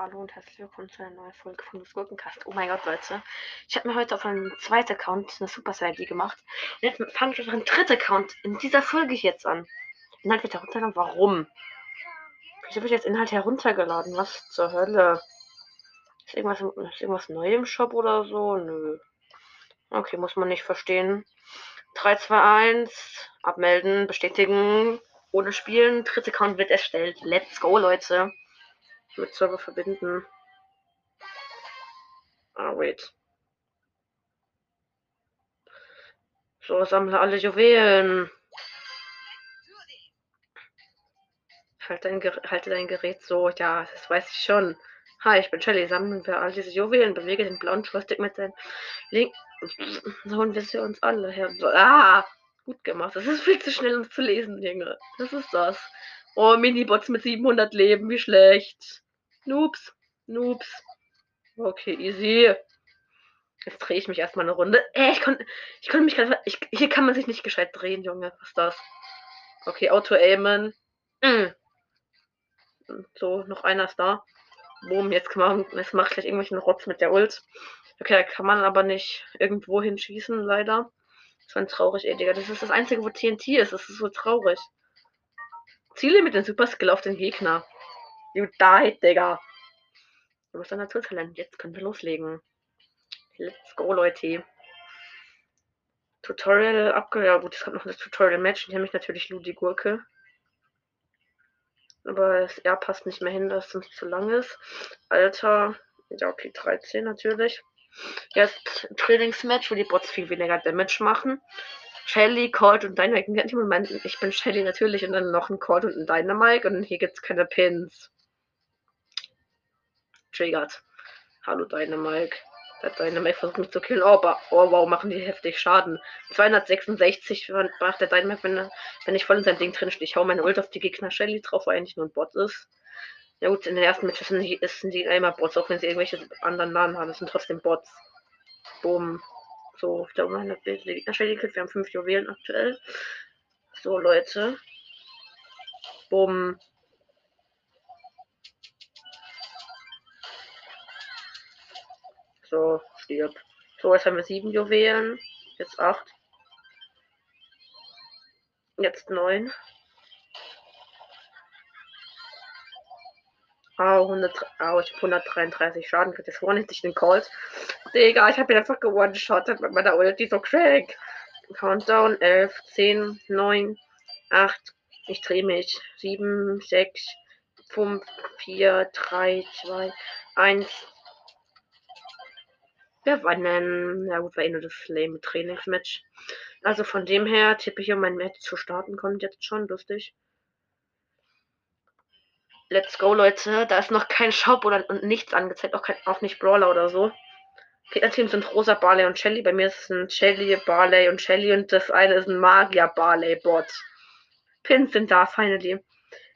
Hallo und herzlich willkommen zu einer neuen Folge von des Gurkencast. Oh mein Gott, Leute. Ich habe mir heute auf einem zweiten Account eine Super-ID gemacht. Und jetzt fange ich auf einen dritten Account in dieser Folge jetzt an. Inhalt wird heruntergeladen. Warum? Ich habe jetzt Inhalt heruntergeladen. Was zur Hölle? Ist irgendwas, ist irgendwas neu im Shop oder so? Nö. Okay, muss man nicht verstehen. 3, 2, 1. Abmelden, bestätigen, ohne spielen. Dritter Account wird erstellt. Let's go, Leute mit Server verbinden. Ah, wait. So, sammle alle Juwelen. Halt dein halte dein Gerät so. Ja, das weiß ich schon. Hi, ich bin Shelly. Sammeln wir all diese Juwelen. Bewege den blauen Joystick mit den Link. So holen wir sie uns alle her. Ah, gut gemacht. Das ist viel zu schnell, um zu lesen, Junge. Das ist das. Oh, Minibots mit 700 Leben. Wie schlecht. Noobs. Noobs. Okay, easy. Jetzt drehe ich mich erstmal eine Runde. Äh, ich konnte ich konnte mich gerade. Hier kann man sich nicht gescheit drehen, Junge. Was ist das? Okay, Auto-Aimen. Mm. So, noch einer ist da. Boom, jetzt kann man. Jetzt macht gleich irgendwelchen Rotz mit der Ult. Okay, da kann man aber nicht irgendwo hinschießen, leider. Das war traurig, ey, Digga. Das ist das Einzige, wo TNT ist. Das ist so traurig. Ziele mit dem Superskill auf den Gegner. You died, Digga. Du bist ein Naturtalent. Jetzt können wir loslegen. Let's go, Leute. Tutorial abge... Ja gut, es kommt noch das Tutorial-Match. Ich nehme ich natürlich Ludi Gurke. Aber das R passt nicht mehr hin, dass es zu lang ist. Alter. Ja, okay, 13 natürlich. Jetzt Trainingsmatch, wo die Bots viel weniger Damage machen. Shelly, Colt und Dynamite. Ich bin Shelly natürlich und dann noch ein Colt und ein Dynamite und hier gibt es keine Pins triggert. Hallo Dynamike. Der Dynamike versucht mich zu killen. Oh, oh, wow, machen die heftig Schaden. 266 macht der Dynamike, wenn, wenn ich voll in sein Ding drin stehe. Ich hau meine Ult auf die Gegner Shelly drauf, weil eigentlich nur ein Bot ist. Ja gut, in den ersten Matches sind sie, sind die immer Bots, auch wenn sie irgendwelche anderen Namen haben, das sind trotzdem Bots. Boom. So, ich glaube, meine Gegnerstelle. Wir haben fünf Juwelen aktuell. So, Leute. Bumm. So, stirb. So, jetzt haben wir sieben Juwelen. Jetzt acht. Jetzt neun. Ah, 100, ah, ich habe 133 Schaden kriegt. Das vorne hätte ich den Colt. Digga, ich habe ihn einfach gewone-shottet mit meiner Ulti. So crack. Countdown 11, 10, 9, 8. Ich drehe mich. 7, 6, 5, 4, 3, 2, 1. Wir gewinnen. Ja gut, war eh nur das Flame Trainingsmatch. Also von dem her tippe ich, um mein Match zu starten, kommt jetzt schon lustig. Let's go, Leute. Da ist noch kein Shop oder und nichts angezeigt, auch, kein, auch nicht Brawler oder so. Gegner-Team sind Rosa, Barley und Shelly. Bei mir ist es ein Shelly, Barley und Shelly und das eine ist ein Magier, Barley, Bot. Pins sind da, finally.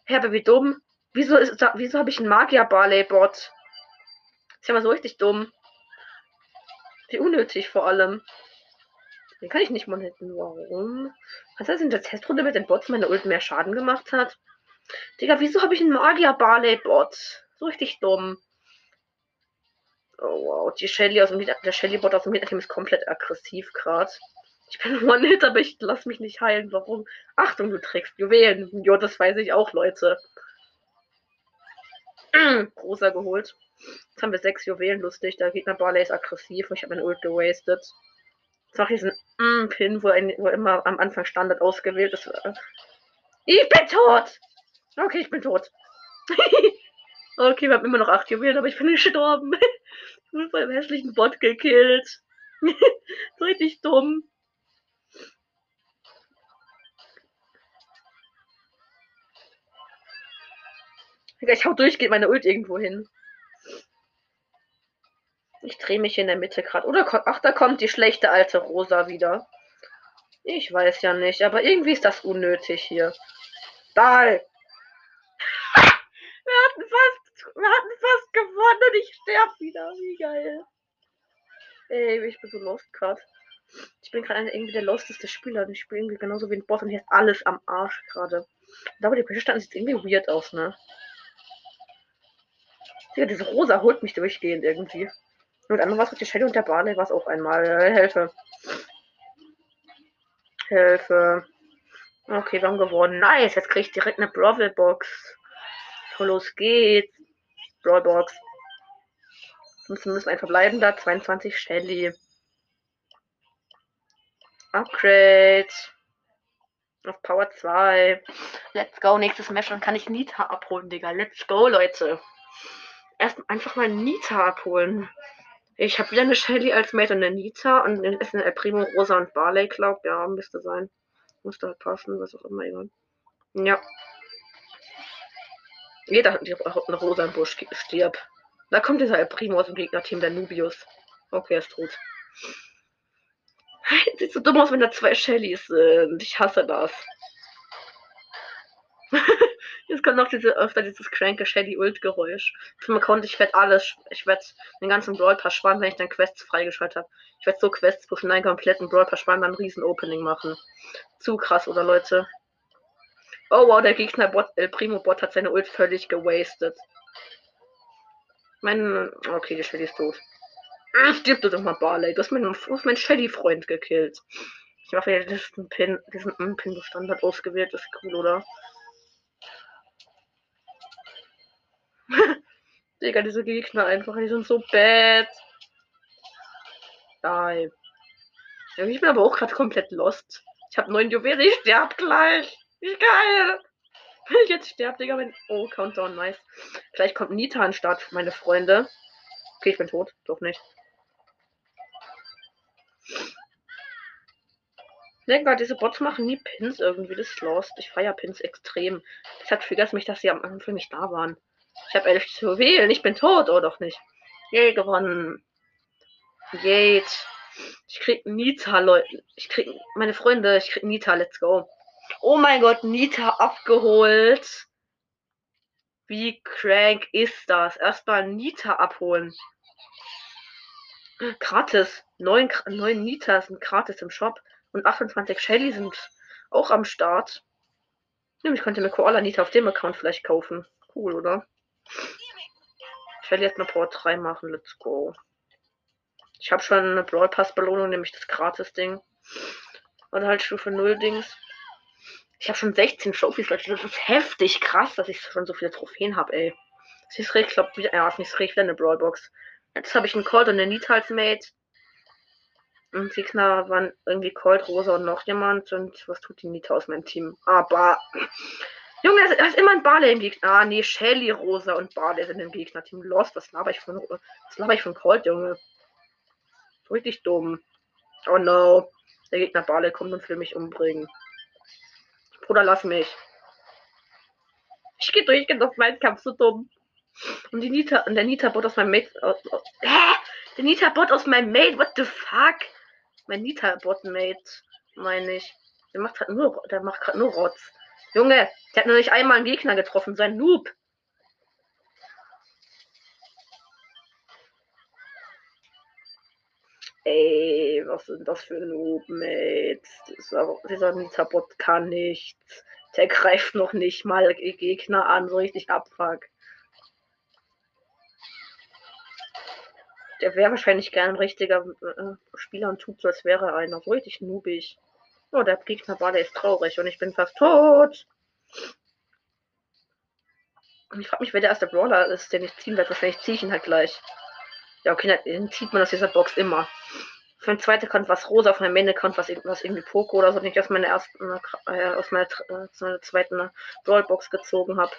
Hä, aber wie dumm. Wieso, ist wieso habe ich einen Magier, Barley, Bot? Ist ja mal so richtig dumm. Wie unnötig vor allem. Den kann ich nicht mal hitten. Warum? Was heißt in der Testrunde mit den Bots meine Ult mehr Schaden gemacht hat? Digga, wieso habe ich einen Magier-Barley-Bot? So richtig dumm. Oh wow, die Shelly aus dem Lied, der Shelly-Bot aus dem Lied ist komplett aggressiv gerade. Ich bin One-Hit, aber ich lass mich nicht heilen. Warum? Achtung, du trägst Juwelen. Jo, das weiß ich auch, Leute. Großer geholt. Jetzt haben wir sechs Juwelen, lustig. Der Gegner Barley ist aggressiv und ich habe meinen Ult gewastet. Jetzt mache ich diesen mm, Pin, wo, ein, wo immer am Anfang Standard ausgewählt ist. Ich bin tot! Okay, ich bin tot. okay, wir haben immer noch acht Juwelen, aber ich bin gestorben. ich wurde von einem hässlichen Bot gekillt. richtig dumm. Ich hau durchgehend meine Ult irgendwo hin. Ich drehe mich in der Mitte gerade. Oder ach, da kommt die schlechte alte Rosa wieder. Ich weiß ja nicht, aber irgendwie ist das unnötig hier. Ball! wir hatten fast, wir hatten fast gewonnen und ich sterbe wieder. Wie geil. Ey, ich bin so lost gerade. Ich bin gerade irgendwie der losteste Spieler. Ich spiele irgendwie genauso wie ein Boss und hier ist alles am Arsch gerade. Wo die standen, sieht irgendwie weird aus, ne? Ja, diese Rosa holt mich durchgehend irgendwie. Und einmal war es mit der Shelly und der Barley war es auch einmal. Äh, Hilfe. Hilfe. Okay, wir haben gewonnen. Nice, jetzt kriege ich direkt eine Brawl Box. So, los geht's. Brawl Box. Müssen, müssen ein verbleibender 22 Shelly. Upgrade. Auf Power 2. Let's go. Nächstes Match. Dann kann ich Nita abholen, Digga. Let's go, Leute. Erst einfach mal Nita abholen. Ich habe wieder eine Shelly als Mate und eine Nita. Und dann ist eine Primo, Rosa und Barley, glaub. Ja, müsste sein. Musste halt passen, was auch immer. Ja. Jeder hat eine Rosa im Busch stirbt. Da kommt dieser El Primo aus dem Gegnerteam, der Nubius. Okay, er ist tot. Sieht so dumm aus, wenn da zwei Shellys sind. Ich hasse das. Jetzt kommt noch diese, öfter dieses cranke Shelly Ult Geräusch. Zum Account, ich werde alles, ich werde den ganzen Brawl Pass sparen, wenn ich dann Quests freigeschaltet habe. Ich werde so Quests pushen, einen kompletten Brawl Pass sparen, dann ein riesen Opening machen. Zu krass, oder Leute? Oh wow, der Gegner Bot, El Primo Bot hat seine Ult völlig gewastet. Mein, okay, die Shelly ist tot. Stirb du doch mal, Barley. Du hast meinen, mein Shelly-Freund gekillt. Ich mache ja diesen Pin, diesen Pin Standard ausgewählt. Das ist cool, oder? Digga, diese Gegner einfach, die sind so bad. Nein. Ich bin aber auch gerade komplett lost. Ich habe neun Juwelen, ich sterb gleich. Wie geil. Wenn ich jetzt sterbe, Digga, wenn. Oh, Countdown, nice. Vielleicht kommt Nita an Start, meine Freunde. Okay, ich bin tot. Doch nicht. Digga, diese Bots machen nie Pins irgendwie. Das ist lost. Ich feiere Pins extrem. Deshalb triggert mich, dass sie am Anfang nicht da waren. Ich habe ehrlich zu wählen. Ich bin tot, oder doch nicht? Yay, gewonnen. Geht. Ich krieg Nita, Leute. Ich krieg meine Freunde, ich krieg Nita, let's go. Oh mein Gott, Nita abgeholt. Wie crank ist das? Erstmal Nita abholen. Gratis. Neun, neun Nita sind gratis im Shop. Und 28 Shelly sind auch am Start. Ich könnte eine Koala Nita auf dem Account vielleicht kaufen. Cool, oder? Ich werde jetzt eine Power 3 machen. Let's go. Ich habe schon eine Brawl Pass Belohnung, nämlich das Gratis-Ding. Oder halt Stufe 0 Dings. Ich habe schon 16 Trophies, Leute. Das ist heftig krass, dass ich schon so viele Trophäen habe, ey. Das ist richtig, glaube wieder. Ja, ist nicht richtig, eine Brawlbox. Jetzt habe ich einen Cold und eine Nita als Mate. Und Gegner waren irgendwie Cold, Rosa und noch jemand. Und was tut die Nita aus meinem Team? Aber. Junge, da ist immer ein Barley im Gegner. Ah, nee, Shelly, Rosa und Barley sind im Gegnerteam. Lost, was laber ich von. Was laber ich von Cold, Junge? Richtig dumm. Oh no. Der Gegner Barley kommt und will mich umbringen. Bruder, lass mich. Ich geh durch, ich geh auf meinen Kampf, so dumm. Und die Nita, und der Nita-Bot aus meinem Mate. Aus, aus, hä? Der Nita-Bot aus meinem Mate, what the fuck? Mein Nita-Bot-Mate, meine ich. Der macht halt nur, der macht gerade nur Rotz. Junge, der hat nur nicht einmal einen Gegner getroffen, sein Noob. Ey, was sind das für Noob-Mates? Dieser, dieser Nita-Bot kann nichts. Der greift noch nicht mal Gegner an, so richtig abfuck. Der wäre wahrscheinlich gern ein richtiger äh, Spieler und tut so, als wäre einer. So richtig noobig. Oh, der Gegner war, der ist traurig und ich bin fast tot. Und ich frage mich, wer der erste Brawler ist, den ich ziehen werde. Wahrscheinlich ziehe ich ihn halt gleich. Ja, okay, dann zieht man aus dieser Box immer. Für den zweiten Account was rosa, auf meinem Main-Account was, was irgendwie Poco oder so, den ich aus meiner ersten, äh, aus meiner, äh, meiner zweiten Brawlbox gezogen habe.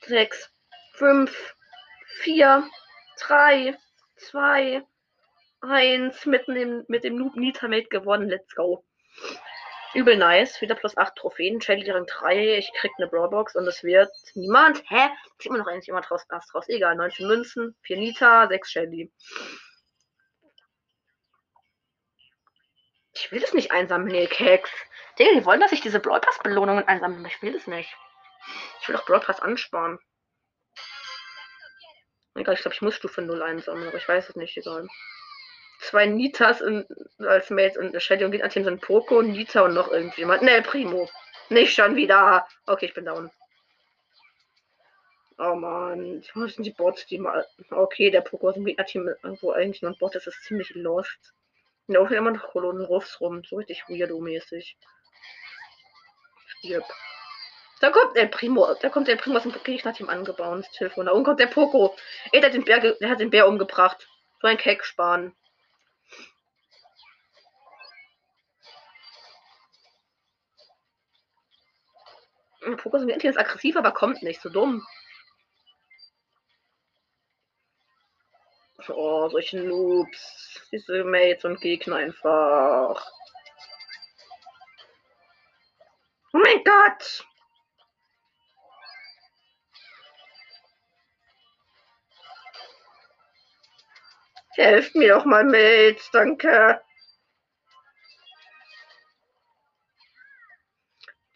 Sechs, fünf, vier, drei, zwei, eins, mitten im, mit dem Noob Nitamate gewonnen. Let's go. Übel nice. Wieder plus 8 Trophäen. Shelly Rang 3. Ich krieg eine Brawlbox und es wird niemand. Hä? Zieht man noch eigentlich jemand raus? Ast raus. Egal. 19 Münzen, 4 Nita, 6 Shelly. Ich will das nicht einsammeln, nee, Keks. Digga, die wollen, dass ich diese Brawl Pass Belohnungen einsammle. Ich will das nicht. Ich will doch Brawl ansparen. Egal, ich glaube, ich muss Stufe 0 einsammeln, aber ich weiß es nicht, egal. Zwei Nitas in, als Mates und eine Shelly und Gegner-Team sind Poco, Nita und noch irgendjemand. Ne, Primo. Nicht schon wieder. Okay, ich bin down. Oh man, wo sind die Bots, die mal. Okay, der Poco aus dem Gegner-Team, wo eigentlich nur ein Bot ist, ist ziemlich lost. Und da immer noch Kolonnen Ruffs rum. So richtig weirdo-mäßig. Stirb. Da kommt der Primo, da kommt der Primo aus dem Gegner-Team angebaut, ins Telefon. Da oben kommt der Poco. Ey, der hat den Bär, der hat den Bär umgebracht. So ein Kecksparen. Poco ist aggressiv, aber kommt nicht. So dumm. Oh, solche Noobs. Diese Mates und Gegner einfach. Oh mein Gott! Helft mir doch mal mit, danke.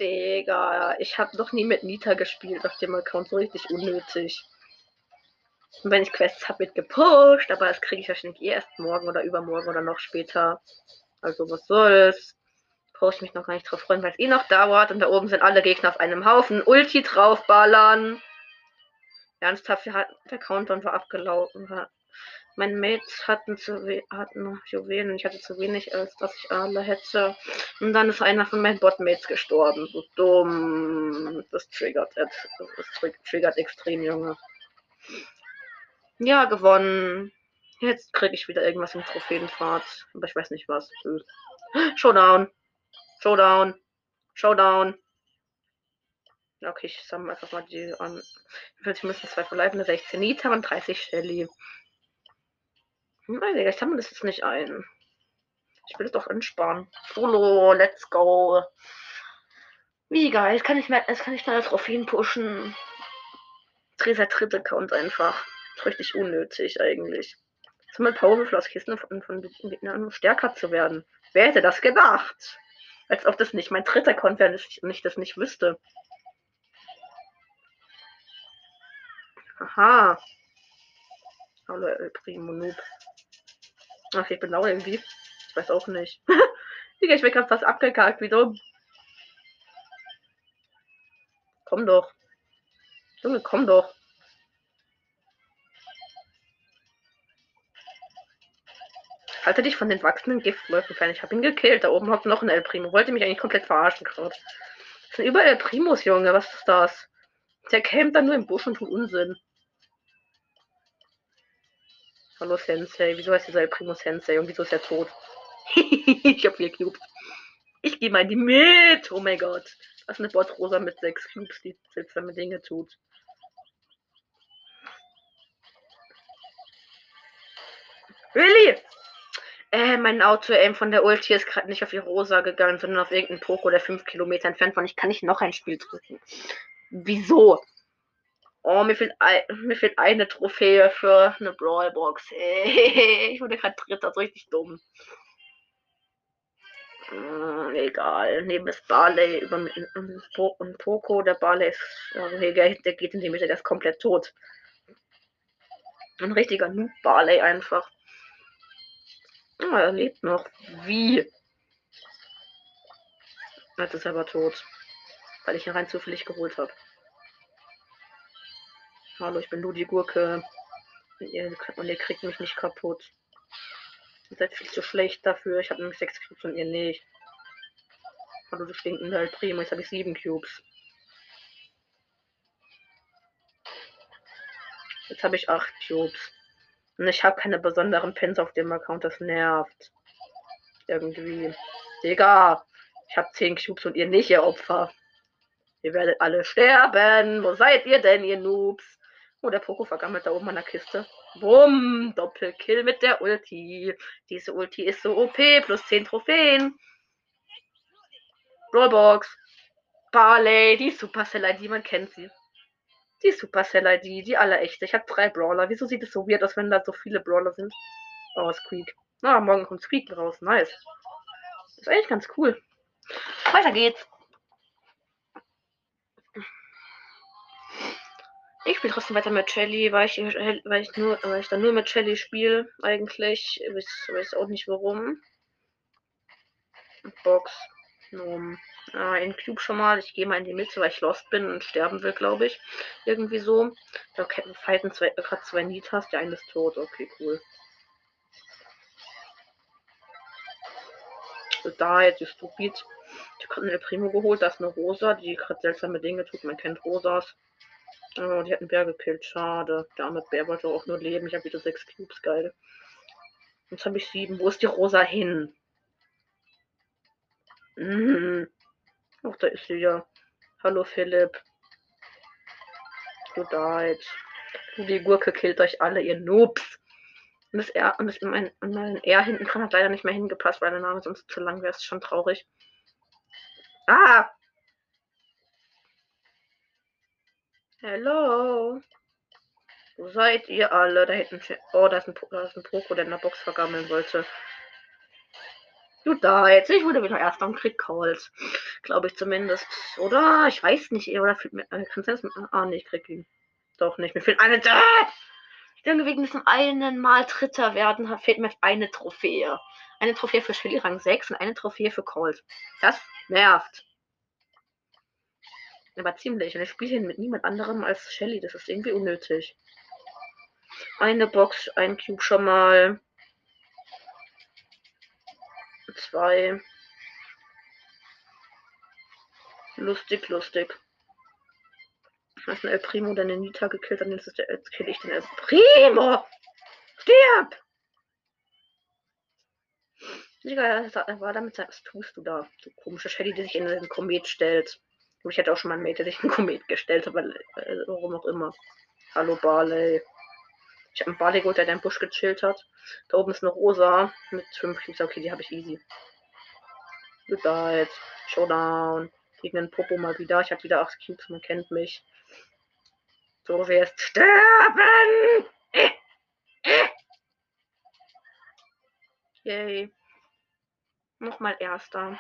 Digga, ich habe noch nie mit Nita gespielt auf dem Account, so richtig unnötig. Und wenn ich Quests habe, wird gepusht, aber das kriege ich wahrscheinlich eh erst morgen oder übermorgen oder noch später. Also was soll's. Brauche ich mich noch gar nicht drauf freuen, weil es eh noch dauert und da oben sind alle Gegner auf einem Haufen. Ulti draufballern. Ernsthaft, der Countdown war abgelaufen. Mein Mates hatten, zu hatten Juwelen und ich hatte zu wenig, als dass ich alle hätte. Und dann ist einer von meinen Botmates gestorben. So dumm. Das triggert, das triggert extrem, Junge. Ja, gewonnen. Jetzt kriege ich wieder irgendwas im Trophäenpfad. Aber ich weiß nicht was. Showdown. Showdown. Showdown. Okay, ich sammle einfach mal die an. Ich müssen zwei verbleibende 16 Nita und 30 Shelly. Nein, ich sammle das jetzt nicht ein. Ich will es doch ansparen. Solo, let's go. Wie geil. Jetzt kann ich mehr, jetzt kann ich meine Trophäen pushen. Dreser dritte Account einfach. Richtig unnötig eigentlich. Zum mal Kisten von, von Gegnern, um stärker zu werden. Wer hätte das gedacht? Als ob das nicht mein dritter Account wäre und ich das nicht wüsste. Aha. Hallo, El Primo Noob. Ach, ich bin auch irgendwie. Ich weiß auch nicht. Digga, ich bin gerade fast abgekackt. Wie dumm. Komm doch. Junge, komm doch. Halte dich von den wachsenden Giftwolken fern. Ich habe ihn gekillt. Da oben hockt noch ein El Primo. Wollte mich eigentlich komplett verarschen gerade. Das sind überall El Primos, Junge. Was ist das? Der campt dann nur im Busch und tut Unsinn. Hallo Sensei. Wieso heißt dieser Primo Sensei und wieso ist er tot? ich hab vier Cubes. Ich gehe mal in die mit. Oh mein Gott. Das ist eine Bot Rosa mit sechs Cubes, die seltsame Dinge tut. Really? Äh, mein Auto-Aim von der Ulti ist gerade nicht auf die Rosa gegangen, sondern auf irgendeinen Poko, der fünf Kilometer entfernt war. Ich kann nicht noch ein Spiel drücken. Wieso? Oh, mir fehlt, ein, mir fehlt eine Trophäe für eine Brawlbox. ich wurde gerade dritter, so richtig dumm. Hm, egal. Neben ist Barley über und Poco. Der Barley ist, also der, der geht in die Mitte, der ist komplett tot. Ein richtiger Noob Barley einfach. Oh, er lebt noch. Wie? Jetzt ist er aber tot. Weil ich ihn rein zufällig geholt habe. Hallo, ich bin nur die Gurke. Und ihr, und ihr kriegt mich nicht kaputt. Ihr seid viel zu schlecht dafür. Ich habe nämlich 6 Cubes und ihr nicht. Hallo, du stinkende halt Primo. Jetzt habe ich 7 Cubes. Jetzt habe ich 8 Cubes. Und ich habe keine besonderen Pins auf dem Account. Das nervt. Irgendwie. Digga. Ich habe 10 Cubes und ihr nicht, ihr Opfer. Ihr werdet alle sterben. Wo seid ihr denn, ihr Noobs? Oh, der Poko vergammelt da oben an der Kiste. Bumm, Doppelkill mit der Ulti. Diese Ulti ist so OP, plus 10 Trophäen. Brawlbox. Barley, die Supercell-ID, man kennt sie. Die Supercell-ID, die aller echte. Ich habe drei Brawler. Wieso sieht es so weird aus, wenn da so viele Brawler sind? Oh, Squeak. Na, ah, morgen kommt Squeak raus. Nice. Ist eigentlich ganz cool. Weiter geht's. Ich spiele trotzdem weiter mit Shelly, weil ich, weil ich, nur, weil ich dann nur mit Shelly spiele, eigentlich. Ich weiß auch nicht warum. Box. Um, äh, in Cube schon mal. Ich gehe mal in die Mitte, weil ich lost bin und sterben will, glaube ich. Irgendwie so. Da fighten zwei, gerade zwei Nitas. Der eine ist tot. Okay, cool. Da jetzt ist stupid. Ich habe eine Primo geholt. Da ist eine Rosa, die gerade seltsame Dinge tut. Man kennt Rosas. Oh, die hat einen Bär gekillt. Schade. Der arme Bär wollte auch nur leben. Ich habe wieder sechs Cubes. Geil. Jetzt habe ich sieben. Wo ist die Rosa hin? Mhm. Ach, da ist sie ja. Hallo Philipp. Du died. Die Gurke killt euch alle, ihr Noobs. Und das R, und das mein, mein R hinten dran hat leider nicht mehr hingepasst, weil der Name sonst zu lang wäre. Ist schon traurig. Ah! Hallo. Wo seid ihr alle? Da hinten. Oh, da ist ein, da ist ein Poko, der in der Box vergammeln wollte. Du da jetzt. Ich wurde wieder erst am Krieg Calls. Glaube ich zumindest. Oder? Ich weiß nicht. Oder äh, kann es Ah, nee, ich krieg ihn. Doch nicht. Mir fehlt eine. Da! Ich denke, wegen diesem einen Mal Dritter werden fehlt mir eine Trophäe. Eine Trophäe für Shelly Rang 6 und eine Trophäe für Colt. Das nervt. Aber ziemlich. Und ich spiele hier mit niemand anderem als Shelly. Das ist irgendwie unnötig. Eine Box, ein Cube schon mal zwei. Lustig, lustig. Hast ein El Primo deine Nita gekillt, dann jetzt, der, jetzt kill ich den El Primo! Stirb! Digga, er war damit, was tust du da? So komische Shelly, die sich in den Komet stellt. Ich hätte auch schon mal einen Mate, der sich in den Komet gestellt hat, äh, warum auch immer. Hallo Barley. Ich habe einen Barley geholt, der in Busch gechillt hat. Da oben ist eine Rosa mit 5 Cubes. Okay, die habe ich easy. Goodbye. Showdown. Gegen den Popo mal wieder. Ich habe wieder 8 Cubes, man kennt mich. So wirst sterben! Äh, äh. Yay. Nochmal erster.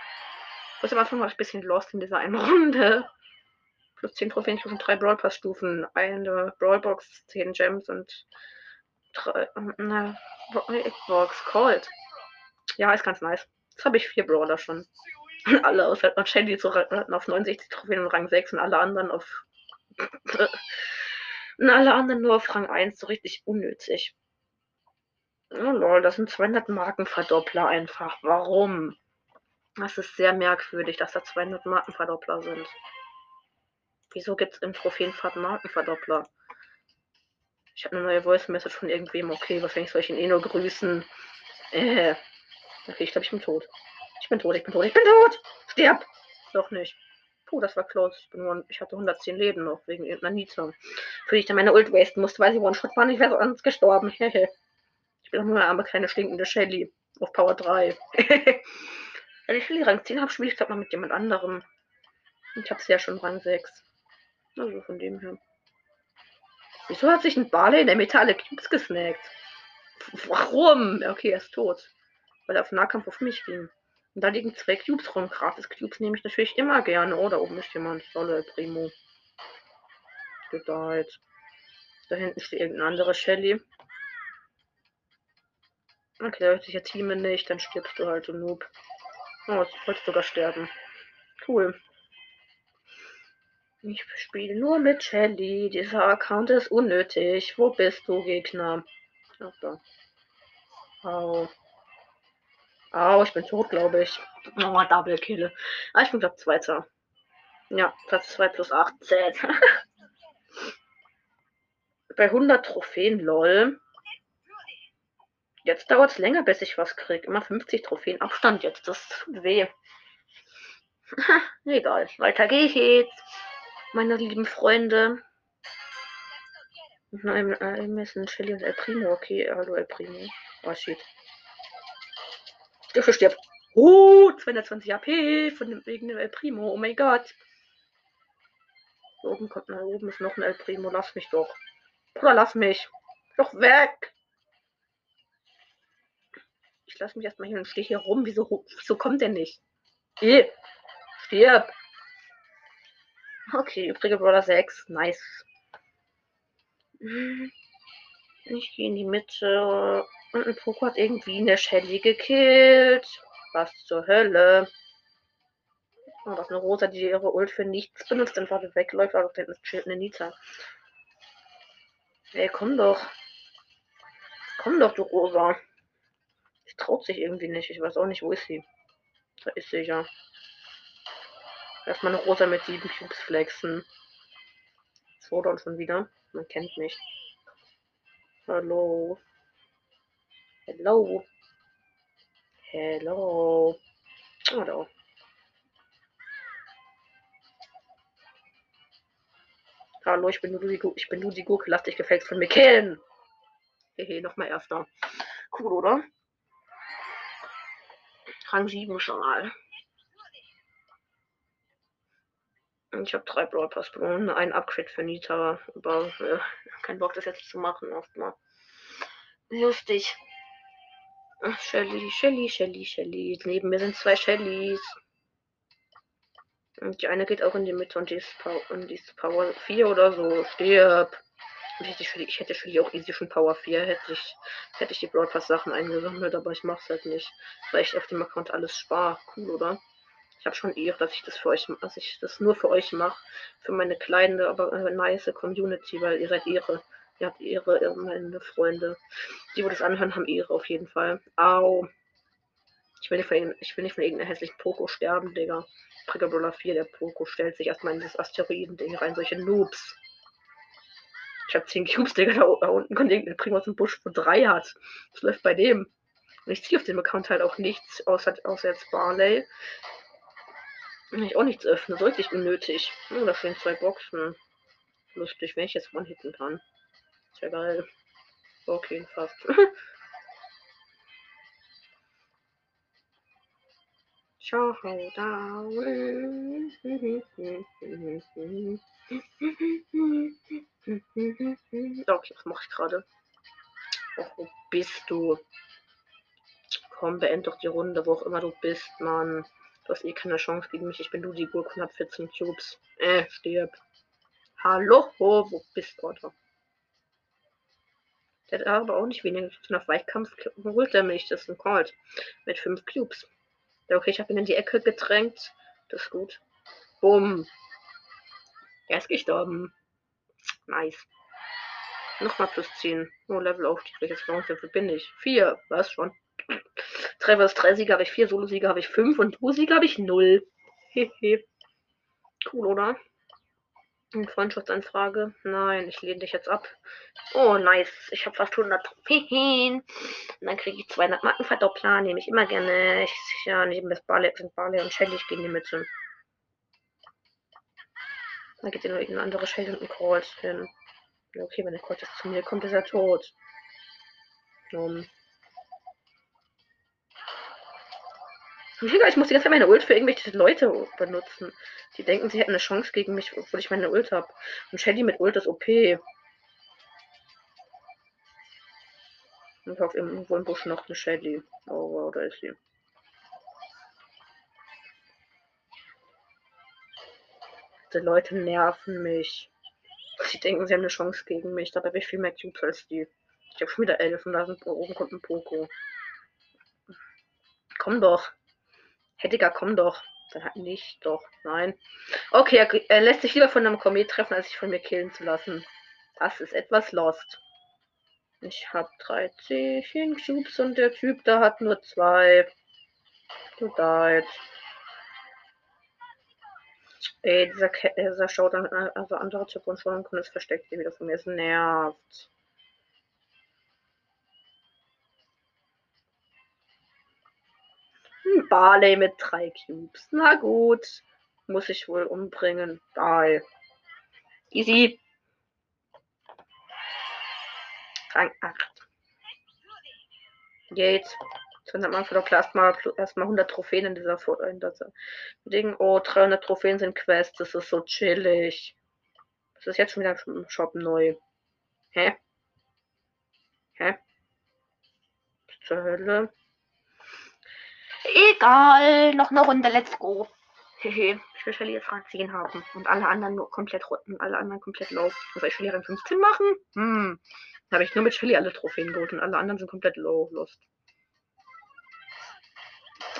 Was am Anfang war ich ein bisschen lost in dieser einen Runde. Plus 10 Trophäen, plus 3 Brawl Pass Stufen, eine Brawl Box, 10 Gems und drei, eine Xbox Cold. Ja, ist ganz nice. Jetzt habe ich vier Brawler schon. alle außer Shelly zu auf 69 Trophäen und Rang 6 und alle anderen auf. und alle anderen nur auf Rang 1, so richtig unnötig. Oh lol, das sind 200 Markenverdoppler einfach. Warum? Das ist sehr merkwürdig, dass da 200 Markenverdoppler sind. Wieso gibt es im Trophäenfahrt Markenverdoppler? Ich habe eine neue Voice Message von irgendwem. Okay, wahrscheinlich soll ich ihn eh nur grüßen. Äh. Okay, ich glaube, ich bin tot. Ich bin tot, ich bin tot, ich bin tot! Stirb! Doch nicht. Puh, das war close. Ich, bin nur, ich hatte 110 Leben noch wegen irgendeiner Nita. Für die ich dann meine Ult wasten musste, weil sie One-Shot waren. Ich wäre sonst gestorben. ich bin doch nur eine arme kleine stinkende Shelly. Auf Power 3. Wenn ich Shelly Rang 10 habe, spiele ich glaube mal mit jemand anderem. Ich habe sie ja schon Rang 6. Also von dem her. Wieso hat sich ein Barley in der Mitte alle Cubes gesnackt? Warum? Okay, er ist tot. Weil er auf Nahkampf auf mich ging. Und da liegen zwei Cubes rum. Gratis Cubes nehme ich natürlich immer gerne. Oh, da oben ist jemand. Solle Primo. Jetzt. Da hinten steht irgendeine andere Shelly. Okay, da hört sich ja Team nicht. Dann stirbst du halt, du Noob. Oh, jetzt wolltest sogar sterben. Cool. Ich spiele nur mit Shelly. Dieser Account ist unnötig. Wo bist du, Gegner? Ach da. Au. Au, ich bin tot, glaube ich. Oh, Double Kill. Ah, ich bin glaube Zweiter. Ja, Platz 2 plus 18. Bei 100 Trophäen, lol. Jetzt dauert es länger, bis ich was kriege. Immer 50 Trophäen Abstand jetzt. Das tut weh. Egal. Weiter gehe ich jetzt meine lieben Freunde. Nein, äh, müssen Shelly und El Primo. Okay, hallo El Primo. Oh shit. Stirb, stirb. Oh, 220 AP von dem wegen dem El Primo. Oh mein Gott. Da oben kommt nach oben ist noch ein El Primo. Lass mich doch. Bruder, lass mich. Doch weg. Ich lass mich erstmal hier und stehe hier rum. Wieso, wieso kommt der nicht? Eh. Stirb. Okay, übrige Brawler 6. Nice. Ich gehe in die Mitte. Und ein Poko hat irgendwie eine Shelly gekillt. Was zur Hölle? Oh, das ist eine Rosa, die ihre Ult für nichts benutzt, gerade wegläuft, aber dann chillt eine Nita. Ey, komm doch. Komm doch, du Rosa. Ich traut sich irgendwie nicht. Ich weiß auch nicht, wo ist sie. Da ist sie ja. Erstmal eine Rosa mit sieben Cubes flexen. So dann schon wieder. Man kennt mich. Hallo. Hello. Hello. Oh, da. Hallo, ich bin die, ich bin die Gurke. Lass dich gefällt von mir killen. Hehe, nochmal erster. Cool, oder? Rang 7 schon mal. Ich habe drei Brawl Pass bekommen, ein Upgrade für Nita, aber äh, kein Bock das jetzt zu machen erstmal. Lustig. Shelly, Shelly, Shelly, Shelly. Neben mir sind zwei Shellys. Und die eine geht auch in die Mitte und die ist, Power, und die ist Power 4 oder so. Stirb. Ich hätte, Shelly, ich hätte Shelly auch easy schon Power 4, hätte ich, hätte ich die Brawl Pass Sachen eingesammelt, aber ich mach's halt nicht. Weil ich auf dem Account alles spare. Cool, oder? Ich habe schon Ehre, dass ich das für euch, dass ich das nur für euch mache. Für meine kleine, aber äh, nice Community, weil ihr seid Ehre. Ihr habt Ehre, meine Freunde. Die, wo das anhören, haben Ehre auf jeden Fall. Au. Ich will nicht von, ich will nicht von irgendeiner hässlichen Poko sterben, Digga. Trigger 4, der Poko stellt sich erstmal in das Asteroiden-Ding rein, solche Noobs. Ich habe 10 Cubes, Digga, da, da unten kommt irgendein Primo aus dem Busch, wo 3 hat. Was läuft bei dem? Und ich ziehe auf dem Account halt auch nichts, außer, außer jetzt Barley. Wenn ich auch nichts öffne, so richtig unnötig. Oh, da stehen zwei Boxen. Lustig, wenn ich jetzt one hitten kann. Ist ja geil. Okay, fast. Ciao, down. Okay, was mache ich gerade? wo bist du? Komm, beend doch die Runde, wo auch immer du bist, Mann. Du hast eh keine Chance gegen mich. Ich bin nur die Gurke und hab 14 Cubes. Äh, stirb. Hallo, wo bist du, Alter? Der hat aber auch nicht Cubes. Nach Weichkampf holt er mich. Das ist ein Colt. Mit 5 Cubes. Ja, okay, ich habe ihn in die Ecke gedrängt. Das ist gut. Bumm. Er ist gestorben. Nice. Nochmal plus 10. Oh, Level auf. Jetzt Wie bin ich? 4. Was schon? Treffers 3 Siege habe ich 4, Solo-Siege habe ich 5 und Duo-Siege habe ich 0. Hehe. cool, oder? Eine Freundschaftsanfrage? Nein, ich lehne dich jetzt ab. Oh, nice. Ich habe fast 100 Trophäen. Und dann kriege ich 200 Markenverdoppler. Nehme ich immer gerne. Ich, ja, neben das Barley sind Barley und Shelly. Ich gehe in die Mitte. Da geht ja nur irgendeine andere Shelly und ein Colt hin. Okay, wenn der Colt jetzt zu mir kommt, ist er tot. Um, Ich muss die ganze Zeit meine Ult für irgendwelche Leute benutzen. Die denken, sie hätten eine Chance gegen mich, obwohl ich meine Ult habe. Und Shelly mit Ult ist OP. Und auf irgendwo im Busch noch eine Shelly. Oh, wow, da ist sie. Die Leute nerven mich. Sie denken, sie haben eine Chance gegen mich. Dabei habe ich viel mehr Cubes als die. Ich habe schon wieder elf und da oben kommt ein Poko. Komm doch. Heddiger, komm doch. Dann hat nicht, doch, nein. Okay, er, er, lässt sich lieber von einem Komet treffen, als sich von mir killen zu lassen. Das ist etwas lost. Ich habe 13 Cubes und der Typ da hat nur zwei. Du died. Ey, dieser, dieser Showdown, also andere Typ und schon ist versteckt hier wieder von mir. Es nervt. Barley mit drei Cubes. Na gut. Muss ich wohl umbringen. Bye. Easy. Rang 8. Jetzt. Dann hat man vielleicht erstmal erstmal 100 Trophäen in dieser in dieser Ding. Oh, 300 Trophäen sind Quests. Das ist so chillig. Das ist jetzt schon wieder im Shop neu. Hä? Hä? Zur Hölle. Egal, noch eine Runde, let's go. Hehe, ich will Shelly jetzt Rang 10 haben. Und alle anderen nur komplett und alle anderen komplett low. Soll ich Shelly Rang 15 machen? Hm. Da habe ich nur mit Shelly alle Trophäen geholt und alle anderen sind komplett low. Lost.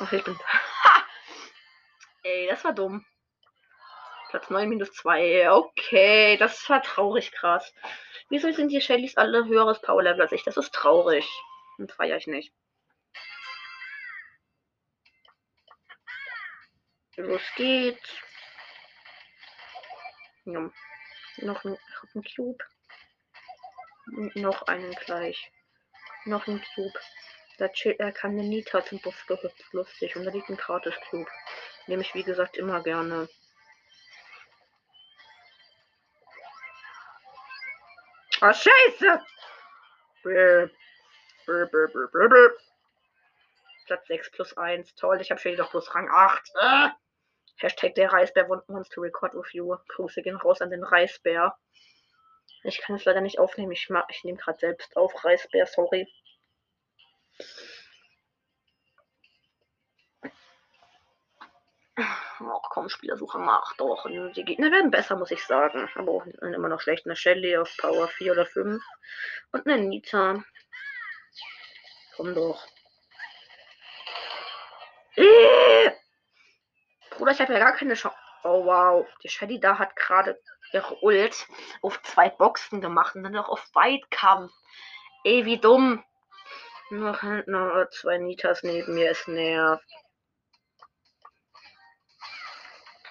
Ach, ich bin. Ha! Ey, das war dumm. Platz 9 minus 2. Okay, das war traurig krass. Wieso sind die Shellys alle höheres Power-Level als ich? Das ist traurig. Und feiere ich nicht. Los geht's. Ja. Noch ein, Cube. Noch einen gleich. Noch ein Cube. Da er kann eine Nita zum Buff gehüpft. Lustig. Und da liegt ein gratis Cube. Nehme ich wie gesagt immer gerne. Ah, scheiße! Brr. Brr, brr, brr, brr, brr. Platz 6 plus 1. Toll, ich habe schon jedoch bloß Rang 8. Äh. Hashtag der Reisbär wants to record with you. Grüße gehen raus an den Reisbär. Ich kann es leider nicht aufnehmen. Ich, ich nehme gerade selbst auf. Reisbär, sorry. Ach komm, Spielersuche mach doch. Die Gegner werden besser, muss ich sagen. Aber auch immer noch schlecht. Eine Shelly auf Power 4 oder 5. Und eine Nita. Komm doch. Äh! Bruder, ich habe ja gar keine Chance. Oh wow. Die Shelly da hat gerade ihre Ult auf zwei Boxen gemacht und dann noch auf Weitkampf. Ey, wie dumm. Noch, noch zwei Nitas neben mir, es nervt.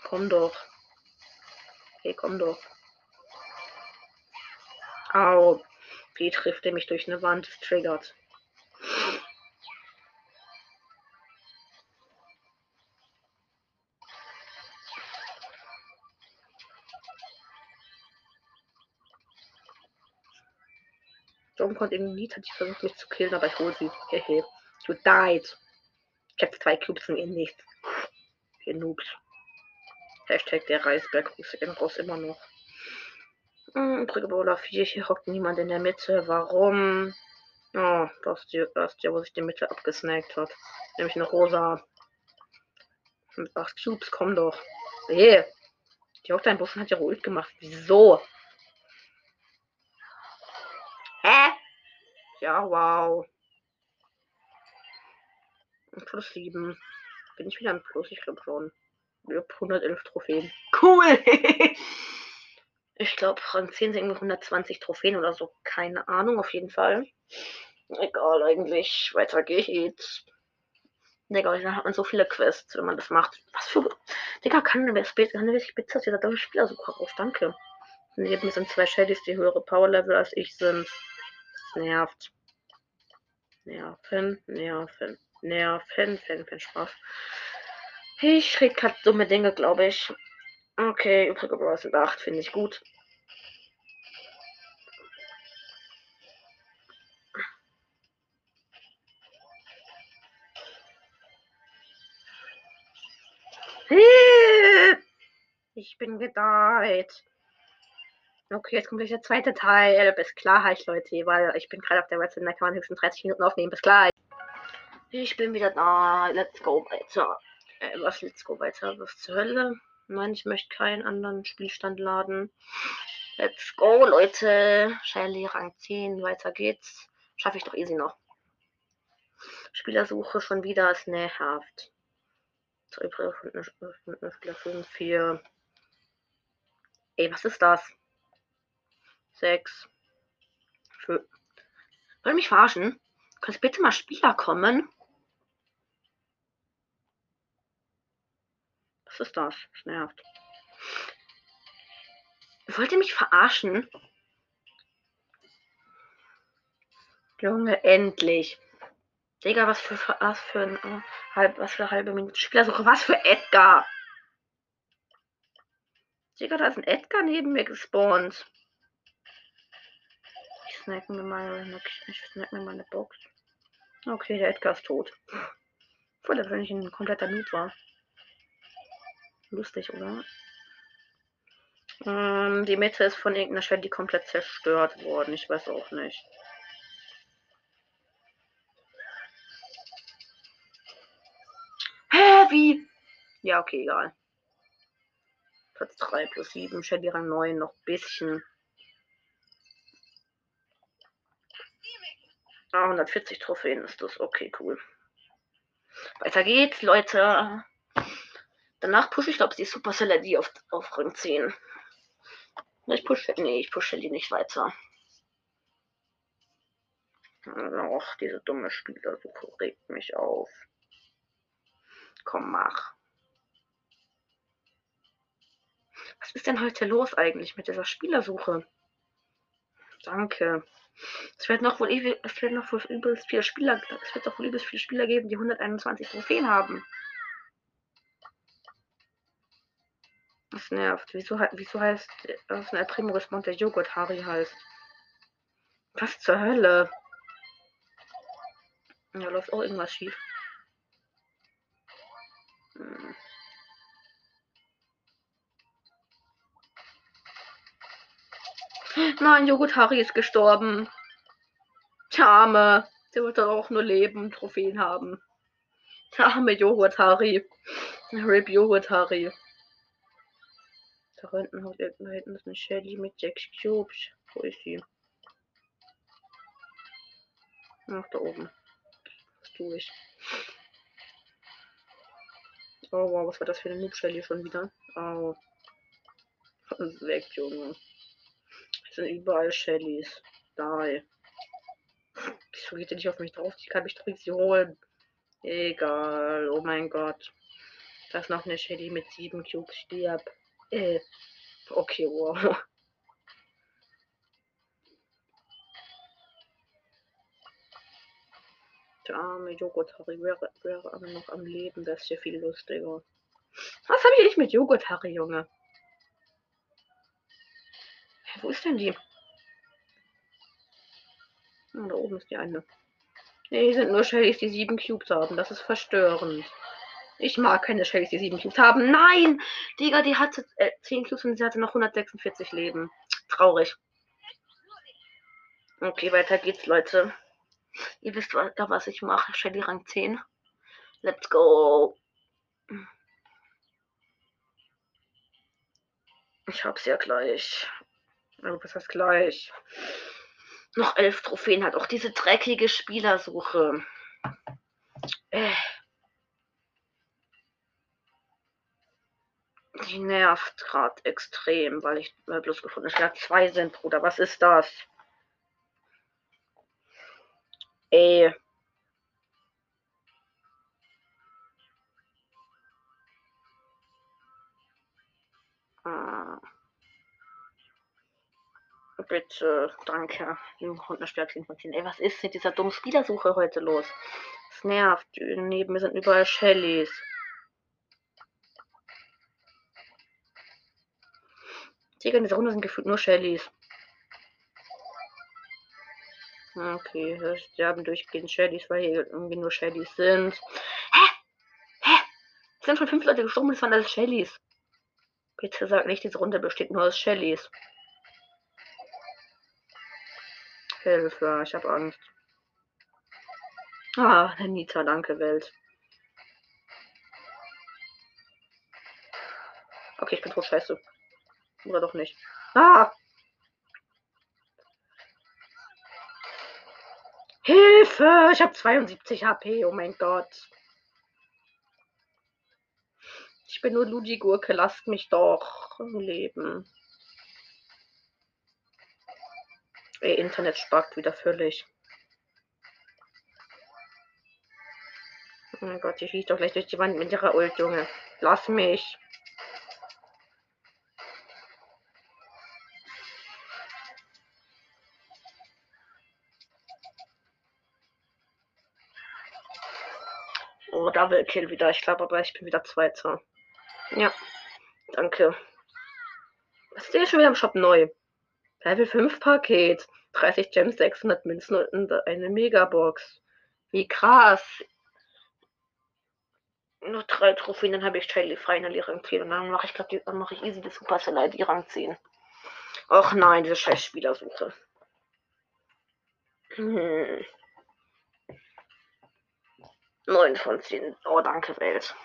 Komm doch. Hey, komm doch. Au. Wie trifft er mich durch eine Wand? Das triggert. Warum konnte irgendwie hat die versucht mich zu killen, aber ich hole sie. Hehe. You died. Ich habe zwei Cubes und ihr nichts. Ihr Noobs. Hashtag der Reisberg raus immer noch. Hm, Brawler 4, hier hockt niemand in der Mitte. Warum? Oh, das ist, die, das ist der, wo sich die Mitte abgesnackt hat. Nämlich eine rosa. Mit 8 Cubes, komm doch. Hey. Die hockt ein Bus und hat ja ruhig gemacht. Wieso? Hä? Ja, wow. Plus 7. Bin ich wieder im Plus? Ich glaube schon. 111 Trophäen. Cool! ich glaube, Rang 10 sind 120 Trophäen oder so. Keine Ahnung, auf jeden Fall. Egal, eigentlich. Weiter geht's. Digga, dann hat man so viele Quests, wenn man das macht. Was für. Digga, kann eine Spitze aus dieser deutschen Spielersuche raus. Danke. Neben mir sind zwei Shadys, die höhere Power-Level als ich sind. Nervt. Nerven, nerven, nerven, fan, fan, Spaß. Ich rede gerade dumme Dinge, glaube ich. Okay, übrige Bros. 8 finde ich gut. Ich bin gedeiht. Okay, jetzt kommt gleich der zweite Teil. Bis Klarheit, Leute, weil ich bin gerade auf der Website, da kann man höchstens 30 Minuten aufnehmen. Bis gleich. Ich bin wieder da. Let's go weiter. Äh, was let's go weiter? Was zur Hölle? Nein, ich möchte keinen anderen Spielstand laden. Let's go, Leute. Shelly, Rang 10. Weiter geht's. Schaffe ich doch easy noch. Spielersuche schon wieder ist nährhaft. Spieler 5, 4. Ey, was ist das? 6. Für. Wollt mich verarschen? Kannst bitte mal Spieler kommen? Was ist das? Das nervt. Wollt ihr mich verarschen? Junge, endlich. Digga, was für, was für ein uh, halb, was für halbe Minute Spielersuche, was für Edgar? Digga, da ist ein Edgar neben mir gespawnt. Ich snack mir meine, ich snack mir meine Box. Okay, der Edgar ist tot. Voll, als wenn ich ein kompletter Noob war. Lustig, oder? Ähm, die Mitte ist von irgendeiner Stelle komplett zerstört worden. Ich weiß auch nicht. Hä, wie? Ja, okay, egal. Platz 3 plus 7. Shelly Rang 9 noch ein bisschen. Ah, 140 Trophäen ist das. Okay, cool. Weiter geht's, Leute. Danach pushe ich, glaube ich, die Supercell die auf, auf Rang 10. Ich pushe. Nee, ich pushe die nicht weiter. Och, diese dumme Spielersuche regt mich auf. Komm, mach. Was ist denn heute los eigentlich mit dieser Spielersuche? Danke. Es wird noch wohl es wird noch wohl übelst viele Spieler, es wird doch wohl übelst viele Spieler geben, die 121 Trophäen haben. Das nervt. Wieso, wieso heißt das ein Primo Respond der Joghurt Harry heißt? Was zur Hölle? Da läuft auch irgendwas schief. Hm. Nein, Joghurt Harry ist gestorben. Der. Der wird doch auch nur leben, Trophäen haben. Der Joghurt Harry. Rip Joghurt Harry. Da hinten, da hinten ist eine Shelly mit sechs Cubes. Wo ist sie? Ach, da oben. Was tue ich? Oh wow, was war das für eine Noob Shelly schon wieder? Oh. Weg, Junge. Sind überall Shellys. Die. Wieso geht der nicht auf mich drauf? Die kann mich doch nicht holen. Egal. Oh mein Gott. Da ist noch eine Shelly mit sieben Cubes. Stirb. Äh. Okay, wow. Der arme Joghurt-Harry wäre, wäre aber noch am Leben. Das ist ja viel lustiger. Was habe ich mit Joghurt-Harry, Junge? Wo ist denn die? Oh, da oben ist die eine. Nee, hier sind nur Shellys, die sieben Cubes haben. Das ist verstörend. Ich mag keine Shellys, die sieben Cubes haben. Nein! Digga, die hatte äh, 10 Cubes und sie hatte noch 146 Leben. Traurig. Okay, weiter geht's, Leute. Ihr wisst was ich mache. Shelly Rang 10. Let's go. Ich hab's ja gleich. Was heißt gleich? Noch elf Trophäen hat auch diese dreckige Spielersuche. Äh. Die nervt gerade extrem, weil ich mal bloß gefunden habe, zwei sind, Bruder. Was ist das? Ey. Ah. Bitte, danke. Hundenstärkchen von 10. Ey, was ist mit dieser dummen Spielersuche heute los? Es nervt. Neben mir sind überall Shellys. Digga, in dieser Runde sind gefühlt nur Shellys. Okay, wir sterben durchgehend Shellys, weil hier irgendwie nur Shellys sind. Hä? Hä? Es sind schon fünf Leute gestorben, das waren alles Shellys. Bitte sag nicht, diese Runde besteht nur aus Shellys. Hilfe, ich hab Angst. Ah, Nita, danke, Welt. Okay, ich bin tot, scheiße. Oder doch nicht. Ah! Hilfe! Ich habe 72 HP, oh mein Gott. Ich bin nur Ludi-Gurke, lasst mich doch leben. Ey, Internet spackt wieder völlig. Oh mein Gott, ich schieße doch gleich durch die Wand mit ihrer Ult, Junge. Lass mich. Oh, Double Kill wieder. Ich glaube aber, ich bin wieder Zweiter. Ja. Danke. Was ist denn schon wieder im Shop neu? Level 5 Paket. 30 Gems, 600 Münzen und eine Megabox. Wie krass. Nur drei Trophäen, dann habe ich Charlie Final Rang 10 und dann mache ich, glaube dann mache ich easy die Supercell ID Rang 10. Och nein, diese scheiß Spielersuche. Hm. 9 von 10. Oh, danke, Welt.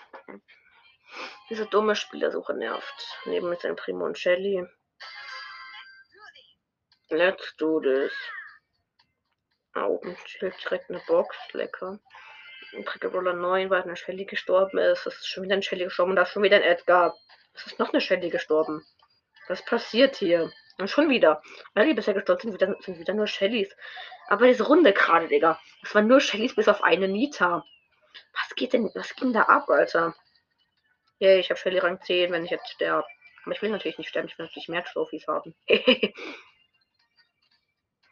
Diese dumme Spielersuche nervt. Neben mit seinem Primo und Shelly. Let's do this. Steht direkt eine Box. Lecker. Trigger Roller 9, weil eine Shelly gestorben ist. Es ist schon wieder ein Shelly gestorben da ist schon wieder ein Edgar. Es ist noch eine Shelly gestorben. Was passiert hier? Und schon wieder. Alle, die bisher gestorben sind, wieder, sind wieder nur Shellys. Aber diese Runde gerade, Digga. Das waren nur Shellys bis auf eine Nita. Was geht denn, was ging da ab, Alter? Yay, ich habe Shelly Rang 10, wenn ich jetzt sterbe. Aber ich will natürlich nicht sterben, ich will natürlich mehr Trophys haben.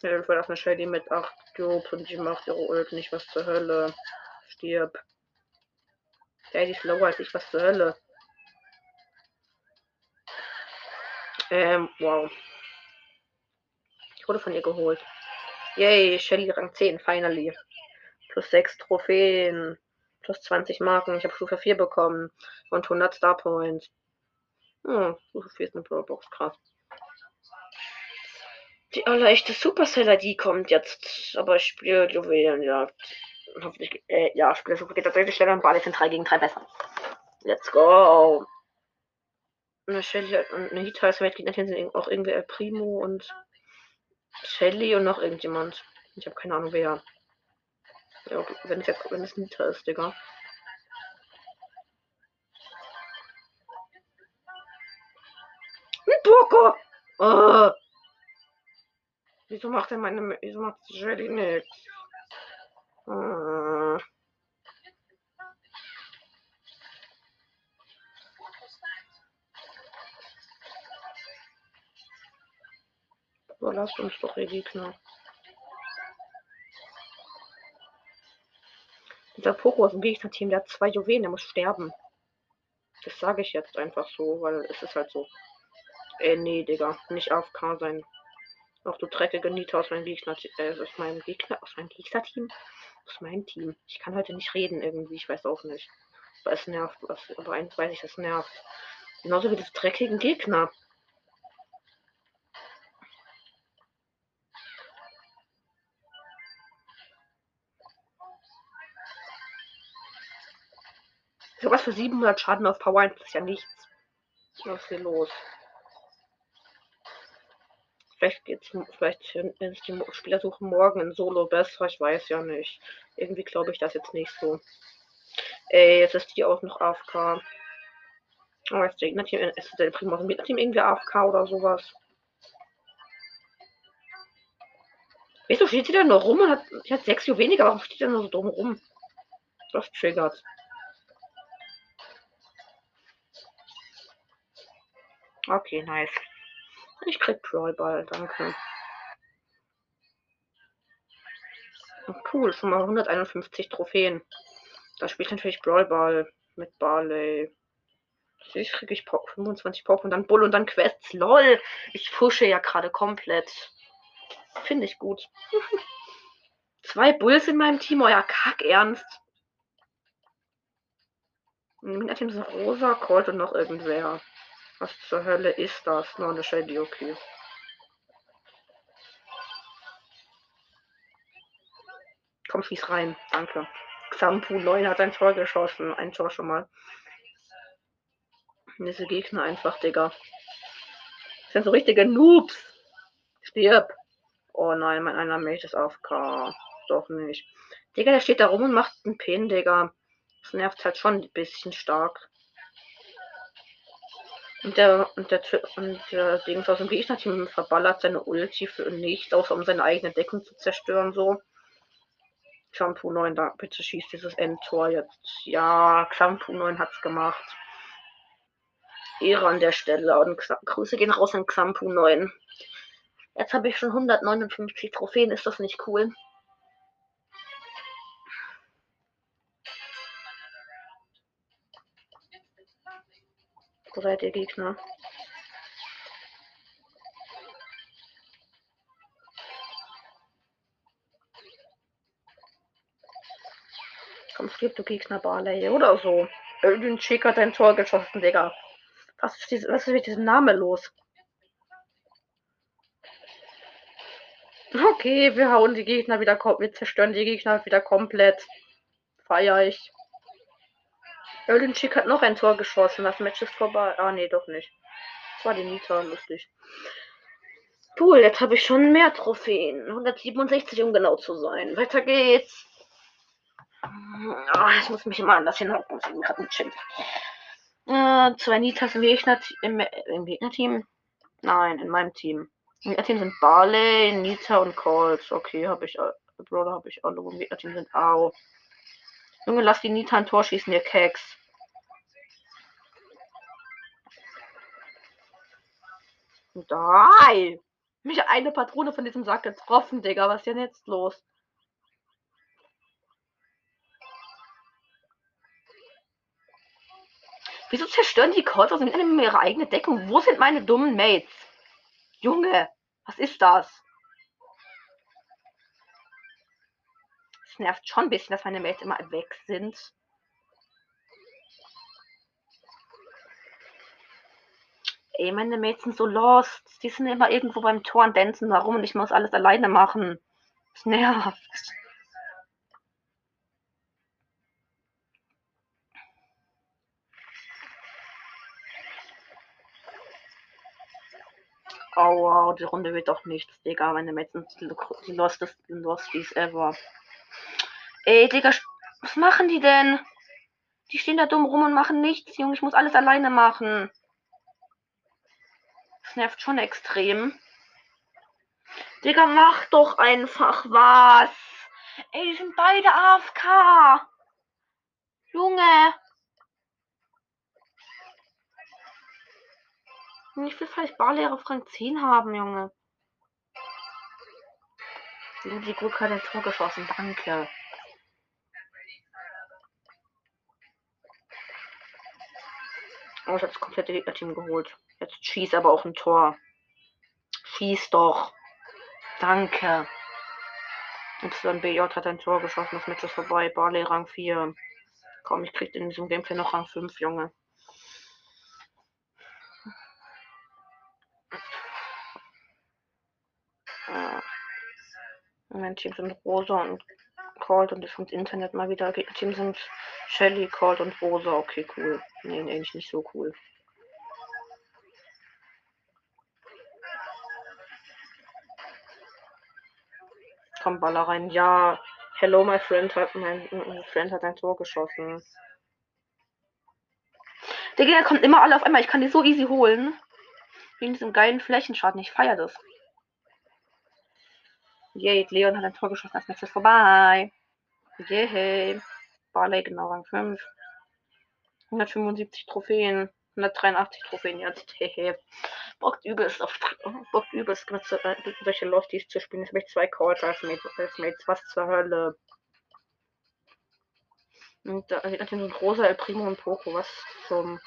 ja, ich will auf eine Shelly mit 8 Cubes und die macht ihre Ult nicht, was zur Hölle. Stirb. Die ist lower als ich, was zur Hölle. Ähm, wow. Ich wurde von ihr geholt. Yay, Shelly Rang 10, finally. Plus 6 Trophäen. Plus 20 Marken. Ich habe Stufe 4 bekommen. Und 100 Star Points. Hm, Stufe 4 ist eine Brawlbox, krass. Die allerechte Superceller, die kommt jetzt. Aber ich spiele Juwelenjagd. Hoffentlich, äh, ja, spiele Super geht tatsächlich schneller und Bali sind 3 gegen 3 besser. Let's go. Eine Shelly und eine Hita ist Weltgegner sind auch irgendwie El Primo und Shelly und noch irgendjemand. Ich habe keine Ahnung wer. Ja, wenn es jetzt, wenn es Nita ist, Digga. Ein Burger! Oh. Wieso macht er meine, wieso macht Shelly nichts? Oh. So, lasst uns doch ihr Gegner. Dieser Poko aus dem Gegnerteam, der hat zwei Juwelen, der muss sterben. Das sage ich jetzt einfach so, weil es ist halt so. Äh, nee, Digga. Nicht AFK sein. Auch du dreckige Nita aus meinem Gegner, äh, aus meinem Gegner, aus meinem Gegnerteam? Aus meinem Team. Ich kann heute nicht reden irgendwie, ich weiß auch nicht. Aber es nervt, was, aber eins weiß ich, es nervt. Genauso wie das dreckigen Gegner. Sowas für 700 Schaden auf Power 1 ist ja nichts. Was ist hier los? Vielleicht geht's, vielleicht ist die Spielersuche morgen in Solo besser, ich weiß ja nicht. Irgendwie glaube ich das jetzt nicht so. Ey, jetzt ist die auch noch AFK. Oh, ist der Gegnerteam, ist der Primo im Gegnerteam irgendwie AFK oder sowas? Wieso steht sie da nur rum und hat, hat sechs Uhr weniger? Warum steht sie nur so dumm rum? Das triggert. Okay, nice. Ich krieg Brawlball, danke. cool, schon mal 151 Trophäen. Da spielt natürlich Brawlball mit Barley. Ich kriege ich 25 Pop und dann Bull und dann Quests. LOL! Ich pushe ja gerade komplett. Finde ich gut. Zwei Bulls in meinem Team, euer Kack ernst. Im Team ist Rosa, Colt und noch irgendwer. Was zur Hölle ist das? Nur eine Shelly, okay. Komm, schieß rein. Danke. Xampu 9 hat ein Tor geschossen. Ein Tor schon mal. Diese Gegner einfach, Digga. Das sind so richtige Noobs. Stirb. Oh nein, mein einer Mate ist auf. Doch nicht. Digga, der steht da rum und macht einen Pin, Digga. Das nervt halt schon ein bisschen stark. Und der, und der, und der Dings aus dem Gegnerteam verballert seine Ulti für nichts, außer um seine eigene Deckung zu zerstören, so. Shampoo 9, da, bitte schießt dieses Endtor jetzt. Ja, Shampoo 9 hat's gemacht. Ehre an der Stelle und Grüße gehen raus an Xampu 9. Jetzt habe ich schon 159 Trophäen, ist das nicht cool? Wo seid ihr Gegner? Komm, stirb du Gegner Barley oder so. Irgendein Chick hat ein Tor geschossen, Digga. Was ist, diese, was ist mit diesem Namen los? Okay, wir hauen die Gegner wieder, wir zerstören die Gegner wieder komplett. Feier ich. Schick hat noch ein Tor geschossen. Das Match ist vorbei. Ah, nee, doch nicht. Das war die Nita, lustig. Cool, jetzt habe ich schon mehr Trophäen. 167, um genau zu sein. Weiter geht's. Oh, ich muss mich immer anders hinhocken. Ich bin gerade ein Chip. Äh, zwei Nitas im, Gegner im, im Gegnerteam. Nein, in meinem Team. Im Gegnerteam sind Barley, Nita und Colts. Okay, habe ich. Brawler habe ich alle. Im Gegnerteam sind Au. Junge, lass die Nita ein Tor schießen, ihr Keks. Drei! Mich eine Patrone von diesem Sack getroffen, Digga. Was ist denn jetzt los? Wieso zerstören die aus dem ihre eigene Deckung? Wo sind meine dummen Mates? Junge, was ist das? Es nervt schon ein bisschen, dass meine Mates immer weg sind. Ey, meine Mates sind so lost. Die sind immer irgendwo beim Tor und dancen darum und ich muss alles alleine machen. Das nervt. Wow, die Runde wird doch nichts, Digga. Meine Mates sind die lostesten Losties ever. Ey, Digga, was machen die denn? Die stehen da dumm rum und machen nichts, Junge. Ich muss alles alleine machen. Das nervt schon extrem. Digga, mach doch einfach was. Ey, die sind beide AFK. Junge. Ich will vielleicht Barlehrer auf Rang 10 haben, Junge. Die Gut hat ein Tor geschossen, danke. Oh, ich habe das komplette Gegnerteam geholt. Jetzt schieß aber auch ein Tor. Schieß doch. Danke. YBJ hat ein Tor geschossen. Das Match ist vorbei. Barley Rang 4. Komm, ich krieg in diesem Gameplay noch Rang 5, Junge. Äh, mein Team sind Rosa und Cold und das Internet mal wieder. Team sind Shelly, Cold und Rosa. Okay, cool. Nee, nee, nicht so cool. Komm, Baller rein. Ja. Hello, my friend hat mein, mein Friend hat ein Tor geschossen. Der Gegner kommt immer alle auf einmal. Ich kann die so easy holen. Wegen diesem geilen Flächenschaden. Ich feiere das. Yay, Leon hat ein Tor geschossen. Das Match ist vorbei. Yay. Barley, genau, Rang 5. 175 Trophäen. 183 Trophäen jetzt. Hehe. Bockt übelst auf. Bockt übelst mit äh, solche Losties zu spielen. Jetzt habe ich zwei Calls als Mates. Als. Was zur Hölle. Und da sieht natürlich so großer El Primo und Poco. Was zum.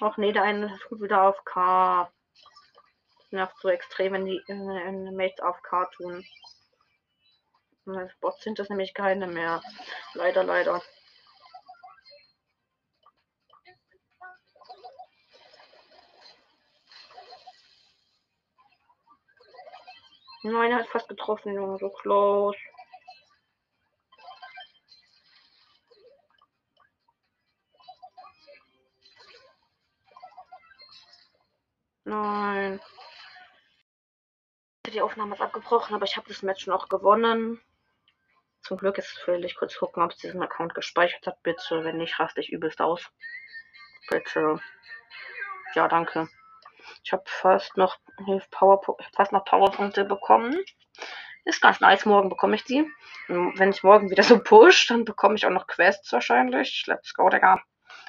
Ach nee, der eine ist gut wieder auf K. Nervt so extrem, wenn die äh, Mates auf K tun. Als Bots sind das nämlich keine mehr. Leider, leider. Nein, er hat fast getroffen, Junge. So close. Nein. Die Aufnahme ist abgebrochen, aber ich habe das Match noch gewonnen. Zum Glück ist will ich kurz gucken, ob es diesen Account gespeichert hat. Bitte, wenn nicht, raste ich übelst aus. Bitte. Ja, danke. Ich habe fast noch Power, fast noch Powerpunkte bekommen. Ist ganz nice. Morgen bekomme ich die. Und wenn ich morgen wieder so push, dann bekomme ich auch noch Quests wahrscheinlich. Let's go, Digga.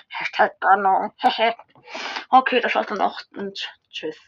Hashtag Bannung. okay, das war's dann auch. Und tschüss.